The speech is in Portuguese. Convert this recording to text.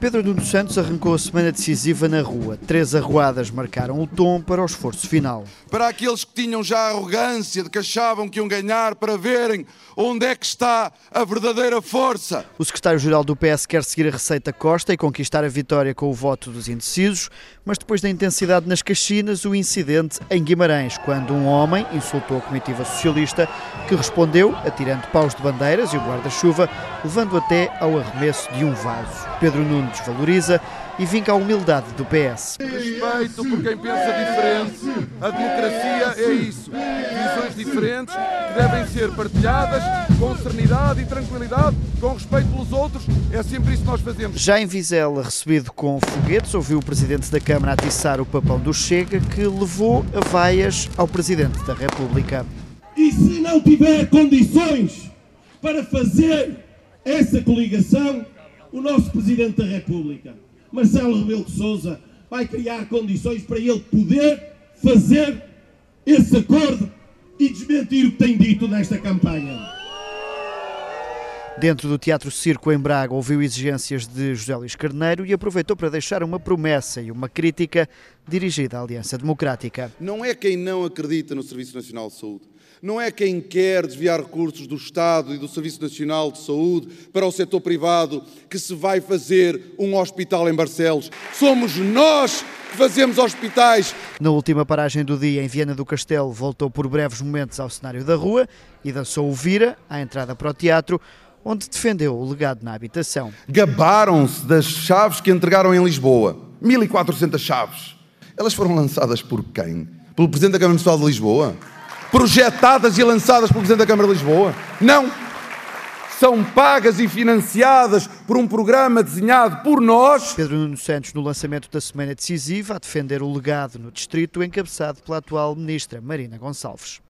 Pedro Nuno Santos arrancou a semana decisiva na rua. Três arruadas marcaram o tom para o esforço final. Para aqueles que tinham já a arrogância de que achavam que iam ganhar, para verem onde é que está a verdadeira força. O secretário-geral do PS quer seguir a receita Costa e conquistar a vitória com o voto dos indecisos, mas depois da intensidade nas Caxinas, o incidente em Guimarães, quando um homem insultou a comitiva socialista, que respondeu atirando paus de bandeiras e o guarda-chuva, levando até ao arremesso de um vaso. Pedro Nuno desvaloriza e vinca a humildade do PS. Respeito por quem pensa diferente. A democracia é isso. Visões diferentes que devem ser partilhadas com serenidade e tranquilidade, com respeito pelos outros. É sempre isso que nós fazemos. Já em Vizela, recebido com foguetes, ouviu o Presidente da Câmara atiçar o papão do Chega, que levou a vaias ao Presidente da República. E se não tiver condições para fazer essa coligação, o nosso Presidente da República, Marcelo Rebelo de Sousa, vai criar condições para ele poder fazer esse acordo e desmentir o que tem dito nesta campanha. Dentro do Teatro Circo em Braga, ouviu exigências de José Luís Carneiro e aproveitou para deixar uma promessa e uma crítica dirigida à Aliança Democrática. Não é quem não acredita no Serviço Nacional de Saúde. Não é quem quer desviar recursos do Estado e do Serviço Nacional de Saúde para o setor privado que se vai fazer um hospital em Barcelos. Somos nós que fazemos hospitais. Na última paragem do dia, em Viana do Castelo, voltou por breves momentos ao cenário da rua e dançou o Vira à entrada para o teatro, onde defendeu o legado na habitação. Gabaram-se das chaves que entregaram em Lisboa. 1400 chaves. Elas foram lançadas por quem? Pelo Presidente da Câmara Municipal de Lisboa? Projetadas e lançadas pelo Presidente da Câmara de Lisboa? Não! São pagas e financiadas por um programa desenhado por nós. Pedro Nuno Santos, no lançamento da Semana Decisiva, a defender o legado no distrito, encabeçado pela atual Ministra Marina Gonçalves.